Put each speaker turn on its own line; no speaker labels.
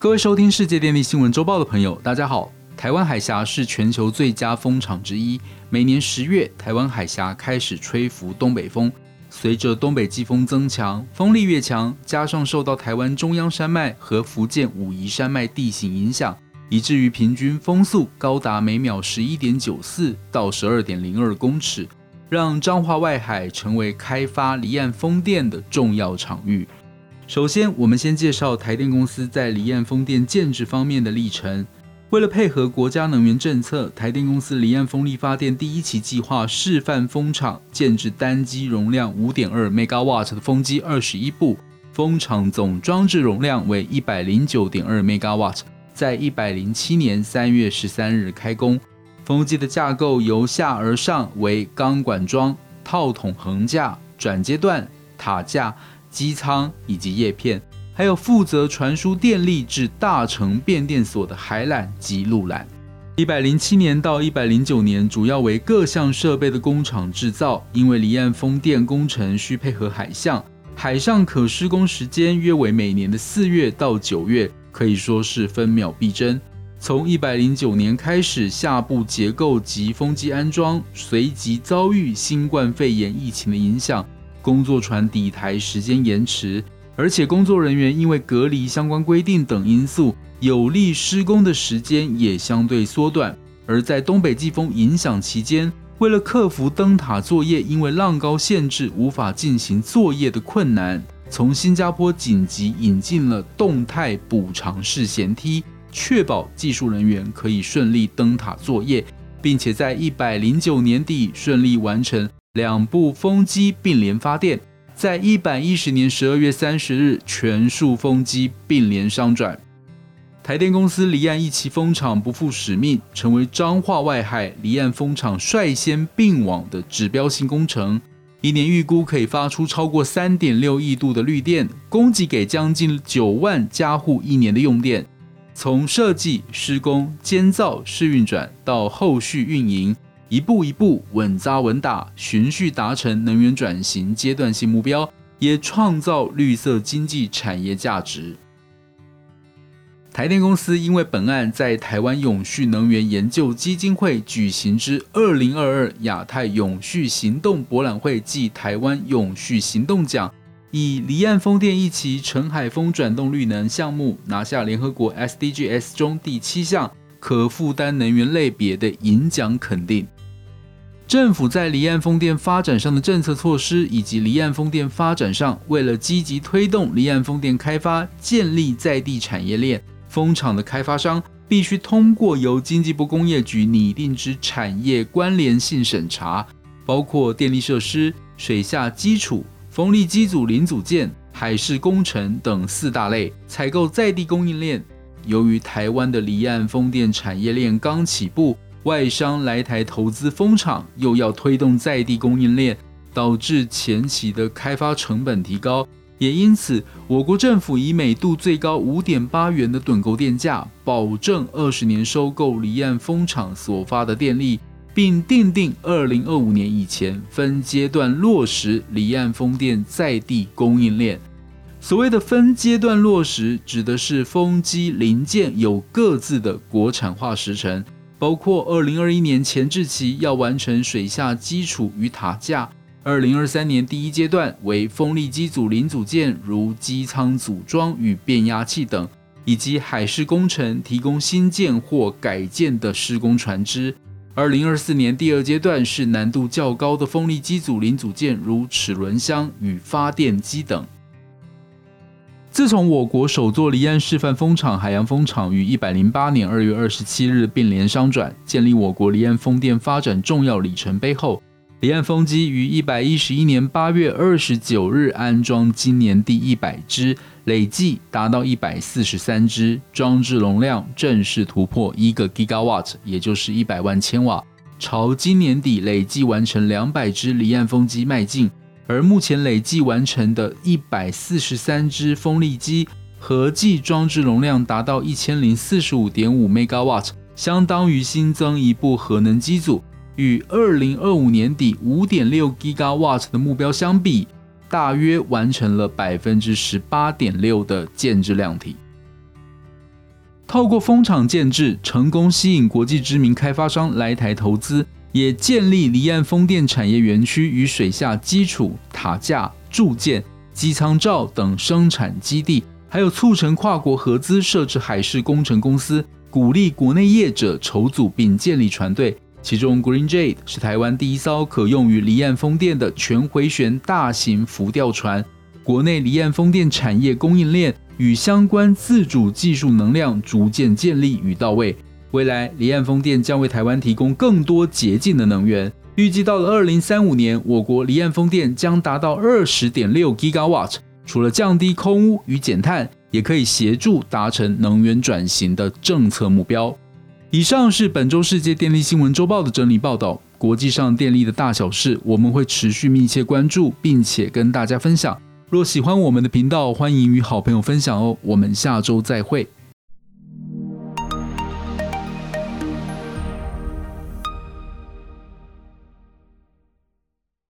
各位收听世界电力新闻周报的朋友，大家好。台湾海峡是全球最佳风场之一，每年十月，台湾海峡开始吹拂东北风。随着东北季风增强，风力越强，加上受到台湾中央山脉和福建武夷山脉地形影响，以至于平均风速高达每秒十一点九四到十二点零二公尺，让彰化外海成为开发离岸风电的重要场域。首先，我们先介绍台电公司在离岸风电建制方面的历程。为了配合国家能源政策，台电公司离岸风力发电第一期计划示范风场建制单机容量五点二 megawatt 的风机二十一部，风场总装置容量为一百零九点二 megawatt，在一百零七年三月十三日开工。风机的架构由下而上为钢管桩、套筒横架、转接段、塔架。机舱以及叶片，还有负责传输电力至大成变电所的海缆及路缆。一百零七年到一百零九年，主要为各项设备的工厂制造。因为离岸风电工程需配合海象，海上可施工时间约为每年的四月到九月，可以说是分秒必争。从一百零九年开始，下部结构及风机安装随即遭遇新冠肺炎疫情的影响。工作船抵台时间延迟，而且工作人员因为隔离相关规定等因素，有利施工的时间也相对缩短。而在东北季风影响期间，为了克服灯塔作业因为浪高限制无法进行作业的困难，从新加坡紧急引进了动态补偿式舷梯，确保技术人员可以顺利灯塔作业，并且在一百零九年底顺利完成。两部风机并联发电，在一百一十年十二月三十日，全数风机并联商转。台电公司离岸一期风场不负使命，成为彰化外海离岸风场率先并网的指标性工程。一年预估可以发出超过三点六亿度的绿电，供给给将近九万家户一年的用电。从设计、施工、监造、试运转到后续运营。一步一步稳扎稳打，循序达成能源转型阶段性目标，也创造绿色经济产业价值。台电公司因为本案在台湾永续能源研究基金会举行之二零二二亚太永续行动博览会暨台湾永续行动奖，以离岸风电一期陈海峰转动绿能项目拿下联合国 SDGs 中第七项可负担能源类别的银奖肯定。政府在离岸风电发展上的政策措施，以及离岸风电发展上，为了积极推动离岸风电开发，建立在地产业链，风场的开发商必须通过由经济部工业局拟定之产业关联性审查，包括电力设施、水下基础、风力机组零组件、海事工程等四大类，采购在地供应链。由于台湾的离岸风电产业链刚起步。外商来台投资风场，又要推动在地供应链，导致前期的开发成本提高。也因此，我国政府以每度最高五点八元的趸购电价，保证二十年收购离岸风场所发的电力，并定定二零二五年以前分阶段落实离岸风电在地供应链。所谓的分阶段落实，指的是风机零件有各自的国产化时程。包括二零二一年前置期要完成水下基础与塔架，二零二三年第一阶段为风力机组零组件，如机舱组装与变压器等，以及海事工程提供新建或改建的施工船只。二零二四年第二阶段是难度较高的风力机组零组件，如齿轮箱与发电机等。自从我国首座离岸示范风场海洋风场于一百零八年二月二十七日并联商转，建立我国离岸风电发展重要里程碑后，离岸风机于一百一十一年八月二十九日安装今年第一百只，累计达到一百四十三只，装置容量正式突破一个 gigawatt，也就是一百万千瓦，朝今年底累计完成两百只离岸风机迈进。而目前累计完成的一百四十三只风力机，合计装置容量达到一千零四十五点五 megawatt，相当于新增一部核能机组。与二零二五年底五点六 gigawatt 的目标相比，大约完成了百分之十八点六的建制量体。透过风场建制，成功吸引国际知名开发商来台投资，也建立离岸风电产业园区与水下基础塔架、铸件、机舱罩等生产基地，还有促成跨国合资设置海事工程公司，鼓励国内业者筹组并建立船队。其中，Green Jade 是台湾第一艘可用于离岸风电的全回旋大型浮吊船。国内离岸风电产业供应链。与相关自主技术能量逐渐建立与到位，未来离岸风电将为台湾提供更多洁净的能源。预计到了二零三五年，我国离岸风电将达到二十点六 gigawatt。除了降低空污与减碳，也可以协助达成能源转型的政策目标。以上是本周世界电力新闻周报的整理报道。国际上电力的大小事，我们会持续密切关注，并且跟大家分享。若喜欢我们的频道，欢迎与好朋友分享哦。我们下周再会。